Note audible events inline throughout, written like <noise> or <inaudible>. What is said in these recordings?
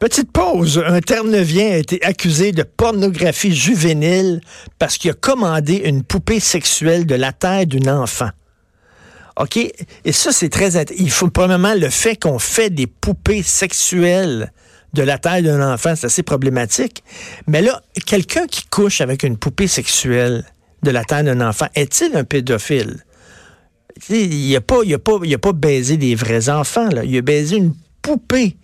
Petite pause. Un Terre-Neuvien a été accusé de pornographie juvénile parce qu'il a commandé une poupée sexuelle de la taille d'un enfant. OK? Et ça, c'est très... Il faut probablement le fait qu'on fait des poupées sexuelles de la taille d'un enfant, c'est assez problématique. Mais là, quelqu'un qui couche avec une poupée sexuelle de la taille d'un enfant, est-il un pédophile? Il n'a pas, pas, pas baisé des vrais enfants, là. il a baisé une poupée.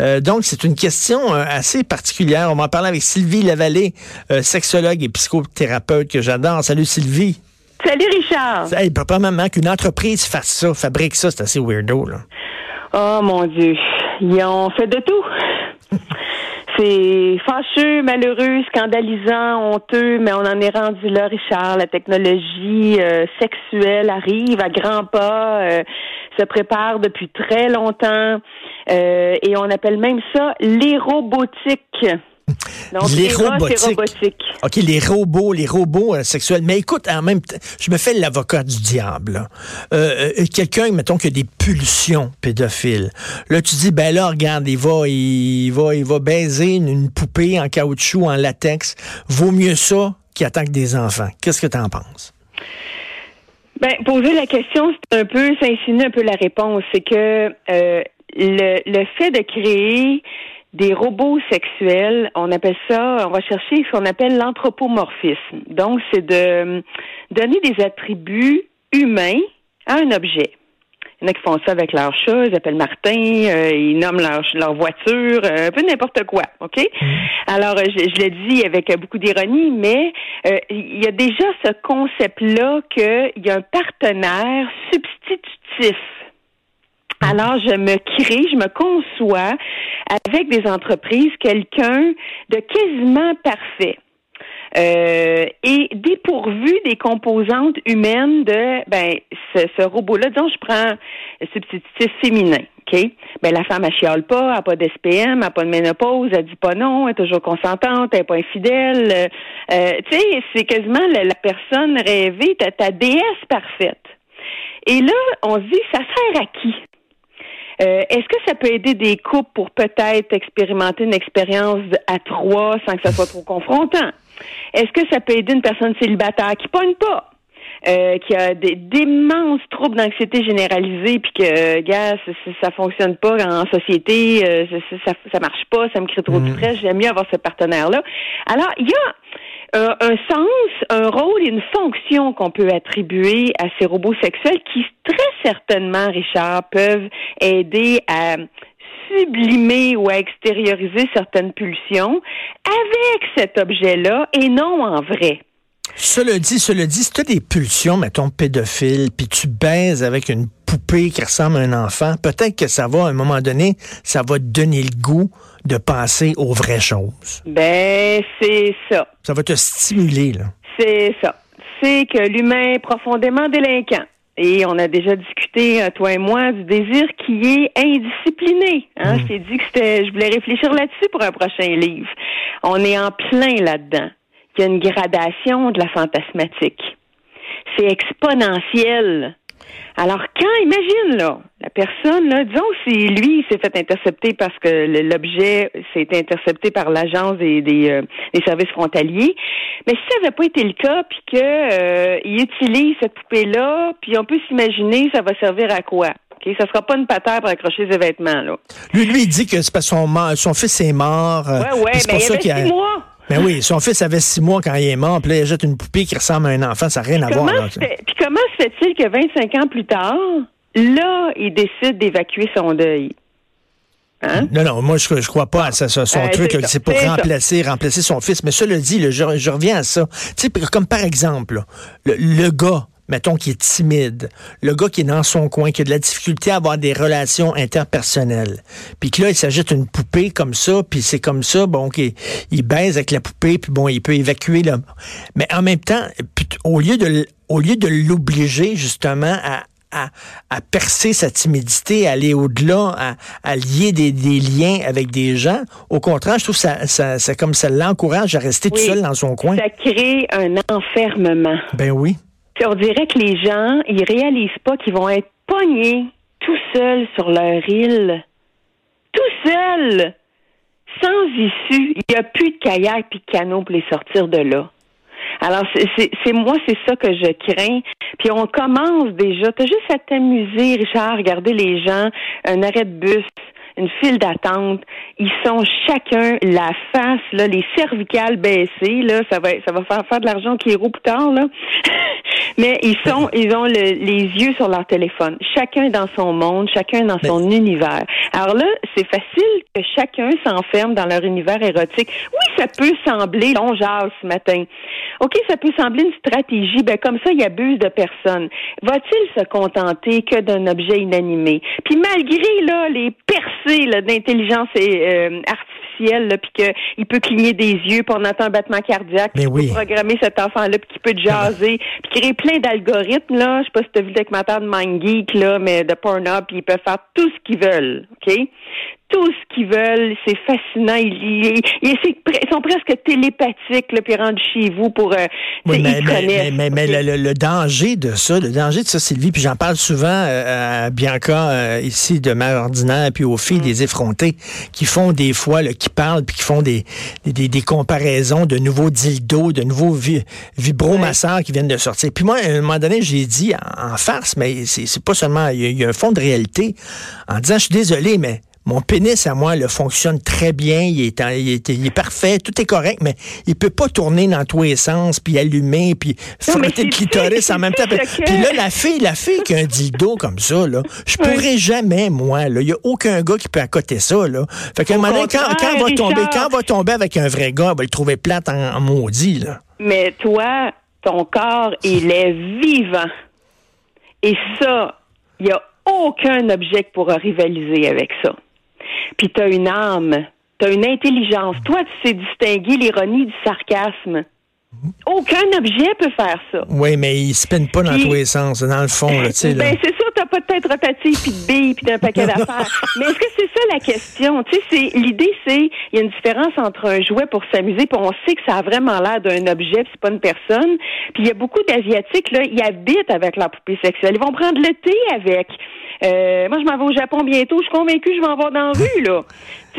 Euh, donc, c'est une question euh, assez particulière. On va en parler avec Sylvie Lavallée, euh, sexologue et psychothérapeute que j'adore. Salut Sylvie. Salut Richard. Hey, maman, qu'une entreprise fasse ça, fabrique ça, c'est assez weirdo. Là. Oh mon Dieu. Ils ont fait de tout. <laughs> C'est fâcheux, malheureux, scandalisant, honteux, mais on en est rendu là, Richard. La technologie sexuelle arrive à grands pas, se prépare depuis très longtemps. Euh, et on appelle même ça l'érobotique. Donc, les robotiques. OK, les robots, les robots euh, sexuels. Mais écoute, en même temps, je me fais l'avocat du diable. Euh, quelqu'un, mettons, qui a des pulsions pédophiles. Là, tu dis, ben là, regarde, il va, il va, il va baiser une, poupée en caoutchouc, en latex. Vaut mieux ça qu'il attaque des enfants. Qu'est-ce que tu en penses? Ben, poser la question, c'est un peu, ça insinue un peu la réponse. C'est que le, le fait de créer des robots sexuels, on appelle ça, on va chercher ce qu'on appelle l'anthropomorphisme. Donc, c'est de donner des attributs humains à un objet. Il y en a qui font ça avec leur chat, ils appellent Martin, euh, ils nomment leur, leur voiture, euh, un peu n'importe quoi, OK? Mm. Alors, je, je le dis avec beaucoup d'ironie, mais euh, il y a déjà ce concept-là qu'il y a un partenaire substitutif alors, je me crée, je me conçois avec des entreprises quelqu'un de quasiment parfait. Euh, et dépourvu des composantes humaines de ben ce, robot-là, disons je prends le substitutif féminin, OK? Ben la femme elle chiale pas, elle n'a pas d'SPM, elle n'a pas de ménopause, elle dit pas non, elle est toujours consentante, elle n'est pas infidèle. Euh, tu sais, c'est quasiment la, la, personne rêvée, ta, ta déesse parfaite. Et là, on se dit, ça sert à qui? Euh, est-ce que ça peut aider des couples pour peut-être expérimenter une expérience à trois sans que ça soit trop confrontant? Est-ce que ça peut aider une personne célibataire qui pogne pas? Euh, qui a d'immenses troubles d'anxiété généralisée, puis que, gars, ça, ça, fonctionne pas en société, euh, ça, ça, marche pas, ça me crée trop de mm. stress, j'aime mieux avoir ce partenaire-là. Alors, il y a un, un, sens, un rôle et une fonction qu'on peut attribuer à ces robots sexuels qui très certainement, Richard, peuvent aider à sublimer ou à extérioriser certaines pulsions avec cet objet-là et non en vrai. Cela dit, cela dit, si tu as des pulsions, mettons, pédophile, puis tu baises avec une poupée qui ressemble à un enfant, peut-être que ça va, à un moment donné, ça va te donner le goût de passer aux vraies choses. Ben, c'est ça. Ça va te stimuler, là. C'est ça. C'est que l'humain est profondément délinquant. Et on a déjà discuté, euh, toi et moi, du désir qui est indiscipliné. Hein? Mm. Je t'ai dit que c'était, je voulais réfléchir là-dessus pour un prochain livre. On est en plein là-dedans. Il y a une gradation de la fantasmatique. C'est exponentiel. Alors, quand, imagine, là, la personne, là, disons si lui s'est fait intercepter parce que l'objet s'est intercepté par l'agence des, des, euh, des, services frontaliers, mais si ça n'avait pas été le cas, puis qu'il euh, utilise cette poupée-là, puis on peut s'imaginer ça va servir à quoi? Okay? Ça sera pas une patère pour accrocher ses vêtements, là. Lui, lui, il dit que c'est parce que son, son fils est mort. Euh, ouais, ouais, mais il y avait six mois. Ben oui, son fils avait six mois quand il est mort, puis là, il jette une poupée qui ressemble à un enfant, ça n'a rien à voir. Puis comment se fait-il que 25 ans plus tard, là, il décide d'évacuer son deuil? Hein? Non, non, moi, je ne crois pas à ça, son euh, truc. C'est pour remplacer, remplacer son fils. Mais cela dit, je, je, reviens à ça. Tu sais, comme par exemple, le gars mettons, qui est timide, le gars qui est dans son coin, qui a de la difficulté à avoir des relations interpersonnelles, puis que là, il s'agite une poupée comme ça, puis c'est comme ça, bon, qu'il il baise avec la poupée, puis bon, il peut évacuer là. Mais en même temps, au lieu de, au lieu de l'obliger justement à, à, à, percer sa timidité, à aller au-delà, à, à, lier des, des, liens avec des gens. Au contraire, je trouve que ça, ça, ça comme ça l'encourage à rester tout seul dans son coin. Ça crée un enfermement. Ben oui on dirait que les gens, ils réalisent pas qu'ils vont être pognés tout seuls sur leur île. Tout seuls. sans issue. Il n'y a plus de kayak puis de canot pour les sortir de là. Alors, c'est moi, c'est ça que je crains. Puis on commence déjà. T'as juste à t'amuser, Richard, regarder les gens, un arrêt de bus, une file d'attente. Ils sont chacun la face, là, les cervicales baissées, là, ça va, ça va faire faire de l'argent qui est roux plus tard, là. <laughs> Mais ils sont, ils ont les yeux sur leur téléphone. Chacun dans son monde, chacun dans son univers. Alors là, c'est facile que chacun s'enferme dans leur univers érotique. Oui, ça peut sembler long ce matin. OK, ça peut sembler une stratégie. Ben, comme ça, il abuse de personne. Va-t-il se contenter que d'un objet inanimé? Puis malgré, là, les percées, d'intelligence euh, artificielle, puis qu'il peut cligner des yeux, puis on entend un battement cardiaque, puis oui. programmer cet enfant-là, puis qu'il peut jaser, puis créer plein d'algorithmes, là. Je sais pas si tu as vu le documentaire de MindGeek, là, mais de Pornhub, puis ils peuvent faire tout ce qu'ils veulent, OK? Tout ce qu'ils veulent. C'est fascinant. Ils, sont presque télépathiques, là, puis rendus chez vous pour. Euh, mais, mais, le, danger de ça, le danger de ça, Sylvie, puis j'en parle souvent euh, à Bianca euh, ici de Mère Ordinaire, puis aux filles mm. des effrontés qui font des fois, qui parlent, puis qui font des, des, comparaisons de nouveaux dildos, de nouveaux vibromasseurs qui viennent de sortir. Puis moi, à un moment donné, j'ai dit en, farce, mais c'est pas seulement, il y, a un fond de réalité, en disant, je suis désolé, mais mon pénis à moi, le fonctionne très bien, il est, il, est, parfait, tout est correct, mais il peut pas tourner dans tous les sens, puis allumer, puis frotter le clitoris en même temps. Puis là, la fille, la fille qui a un dildo comme ça, là, je pourrais jamais, moi, là, il y a aucun gars qui peut accoter ça, là. Fait qu'à un moment donné, quand, quand, va tomber, quand va tomber avec un vrai gars, va le trouver plate en, maudit, là. Mais toi, ton corps, il <laughs> est vivant. Et ça, il n'y a aucun objet qui pourra rivaliser avec ça puis tu as une âme, tu as une intelligence. Toi, tu sais distinguer l'ironie du sarcasme. Aucun objet peut faire ça. Oui, mais il se peine pas dans tous les sens, dans le fond. Là, <laughs> ben, c'est sûr, t'as pas de tête rotative, puis de billes, puis d'un paquet <laughs> d'affaires. mais est-ce que c'est ça la question? Tu sais, l'idée, c'est, il y a une différence entre un jouet pour s'amuser, puis on sait que ça a vraiment l'air d'un objet, puis c'est pas une personne. Puis il y a beaucoup d'Asiatiques, là, ils habitent avec leur poupée sexuelle. Ils vont prendre le thé avec. Euh, moi, je m'en vais au Japon bientôt. Je suis convaincue que je vais en voir dans la rue, là.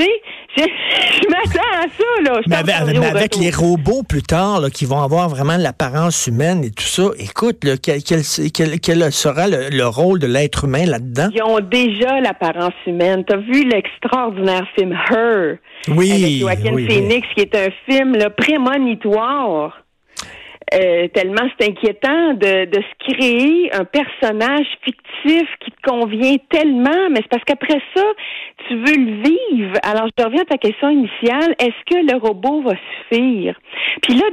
Tu sais, <laughs> je, m'attends à ça, là. mais avec, les robots plus tard, là, qui vont avoir vraiment l'apparence humaine et tout ça, écoute, quel, quel, sera le, rôle de l'être humain là-dedans? Ils ont déjà l'apparence humaine. Tu as vu l'extraordinaire film Her? Oui. Avec Joaquin Phoenix, qui est un film là, prémonitoire. Euh, tellement c'est inquiétant de, de se créer un personnage fictif qui te convient tellement, mais c'est parce qu'après ça, tu veux le vivre. Alors, je reviens à ta question initiale. Est-ce que le robot va suffire? Puis là,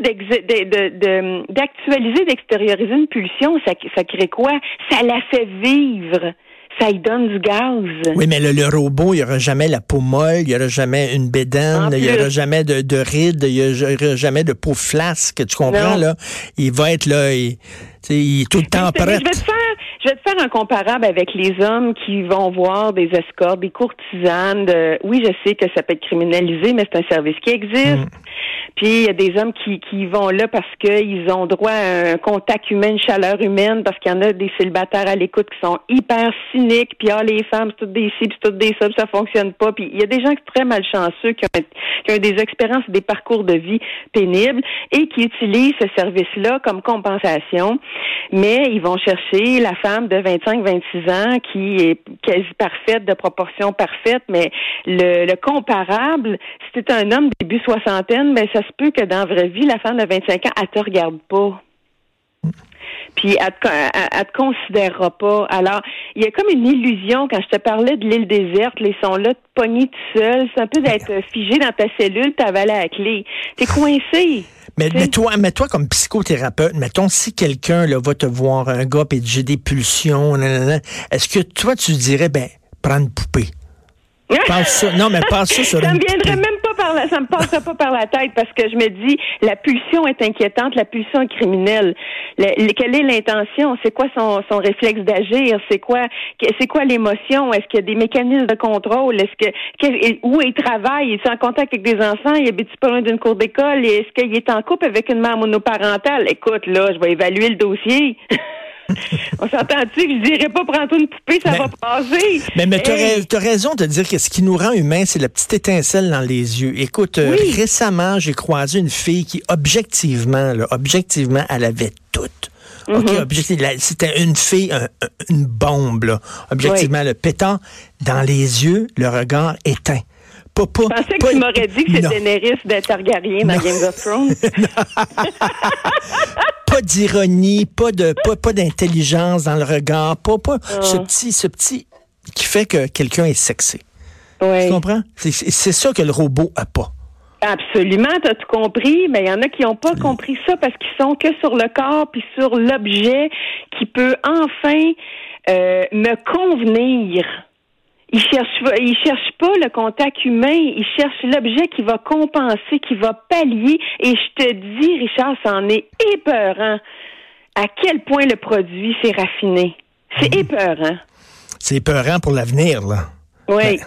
d'actualiser, d'extérioriser une pulsion, ça, ça crée quoi? Ça la fait vivre ça y donne du gaz. Oui, mais le, robot, il n'y aura jamais la peau molle, il n'y aura jamais une bédaine, il n'y aura jamais de, de rides, il n'y aura jamais de peau flasque, tu comprends, là? Il va être là, il, il est tout le temps prêt. Je vais te faire je vais te faire un comparable avec les hommes qui vont voir des escortes, des courtisanes. De... Oui, je sais que ça peut être criminalisé, mais c'est un service qui existe. Mm. Puis il y a des hommes qui, qui vont là parce qu'ils ont droit à un contact humain, une chaleur humaine, parce qu'il y en a des célibataires à l'écoute qui sont hyper cyniques. Puis ah, les femmes, c'est toutes des ci, c'est toutes des ça, ça fonctionne pas. Puis il y a des gens qui sont très malchanceux, qui ont, qui ont des expériences, des parcours de vie pénibles et qui utilisent ce service-là comme compensation. Mais ils vont chercher la femme de 25-26 ans qui est quasi parfaite, de proportion parfaite, mais le, comparable, si tu un homme début soixantaine, ben ça se peut que dans la vraie vie, la femme de 25 ans, elle te regarde pas. Puis elle te, te considérera pas. Alors, il y a comme une illusion quand je te parlais de l'île déserte, les sont là pognés tout seul, c'est un peu d'être figé dans ta cellule, t'avaler la clé. T'es coincé. Mais, mais, toi, mais toi, comme psychothérapeute, mettons, si quelqu'un va te voir, un gars, et j'ai des pulsions, est-ce que toi, tu dirais, ben, prends une poupée? <laughs> ça, non, mais passe ça sur même pas ça me passerait pas par la tête parce que je me dis, la pulsion est inquiétante, la pulsion est criminelle. quelle est l'intention? C'est quoi son, son réflexe d'agir? C'est quoi, c'est quoi l'émotion? Est-ce qu'il y a des mécanismes de contrôle? Est-ce que, où il travaille? Est-il en contact avec des enfants? Il habite pas loin d'une cour d'école? Est-ce qu'il est en couple avec une mère monoparentale? Écoute, là, je vais évaluer le dossier. <laughs> <laughs> On s'entend-tu que je dirais pas prendre une poupée, ça va passer? Mais, mais tu as, raison de dire que ce qui nous rend humains, c'est la petite étincelle dans les yeux. Écoute, euh, récemment, j'ai croisé une fille qui, objectivement, là, objectivement, elle avait tout. OK, mm-hmm. c'était une fille, une bombe, là. Objectivement, le pétant dans les yeux, le regard éteint. Pas, pas, je pensais que tu m'aurais dit que c'était Daenerys de Targaryen dans Game of <laughs> Thrones. <laughs> pas d'ironie, pas de pas, pas d'intelligence dans le regard, pas, pas ah. ce petit ce petit qui fait que quelqu'un est sexy. Tu comprends? C'est ça que le robot a pas. Absolument, tu as tout compris, mais il y en a qui n'ont pas compris ça parce qu'ils sont que sur le corps puis sur l'objet qui peut enfin euh, me convenir. Ils cherchent, ils cherchent pas le contact humain, ils cherchent l'objet qui va compenser, qui va pallier. Et je te dis, Richard, ça en est épeurant à quel point le produit s'est raffiné. C'est mm. épeurant. C'est épeurant pour l'avenir, là. Oui. Ben,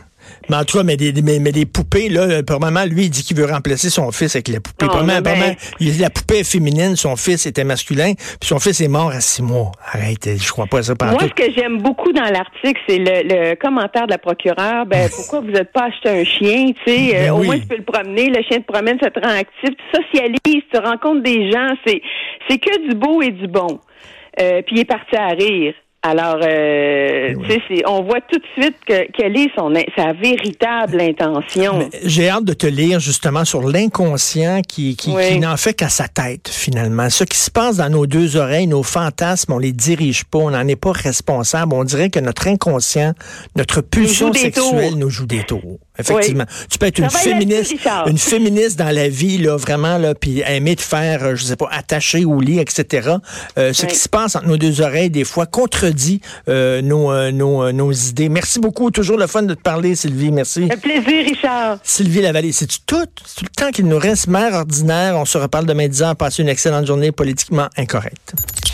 mais en tout cas, mais des, mais, des poupées, là, pour maman, lui, il dit qu'il veut remplacer son fils avec la poupée. Oh, maman, la poupée est féminine, son fils était masculin, puis son fils est mort à six mois. Arrête, je crois pas à ça. Moi, ce que j'aime beaucoup dans l'article, c'est le, commentaire de la procureure. Ben, <laughs> pourquoi vous n'êtes pas acheté un chien, tu sais? Ben euh, au moins, tu peux le promener. Le chien te promène, ça te rend actif. Tu socialises, tu rencontres des gens. C'est, c'est que du beau et du bon. Euh, puis il est parti à rire. Alors, euh, eh on voit tout de suite que, quelle est son, sa véritable intention. J'ai hâte de te lire justement sur l'inconscient qui, qui, n'en fait qu'à sa tête finalement. Ce qui se passe dans nos deux oreilles, nos fantasmes, on les dirige pas, on n'en est pas responsable. On dirait que notre inconscient, notre pulsion sexuelle nous joue des tours. Effectivement. Tu peux être une féministe, une féministe dans la vie, là, vraiment, là, puis aimer te faire, euh, je sais pas, attacher au lit, etc. Euh, ce qui se passe entre nos deux oreilles, des fois, contredit euh, nos, nos, nos, idées. Merci beaucoup. Toujours le fun de te parler, Sylvie. Merci. Un plaisir, Richard. Sylvie Lavallée, c'est tout, tout le temps qu'il nous reste, mère ordinaire. On se reparle demain 10 ans. Passez une excellente journée politiquement incorrecte.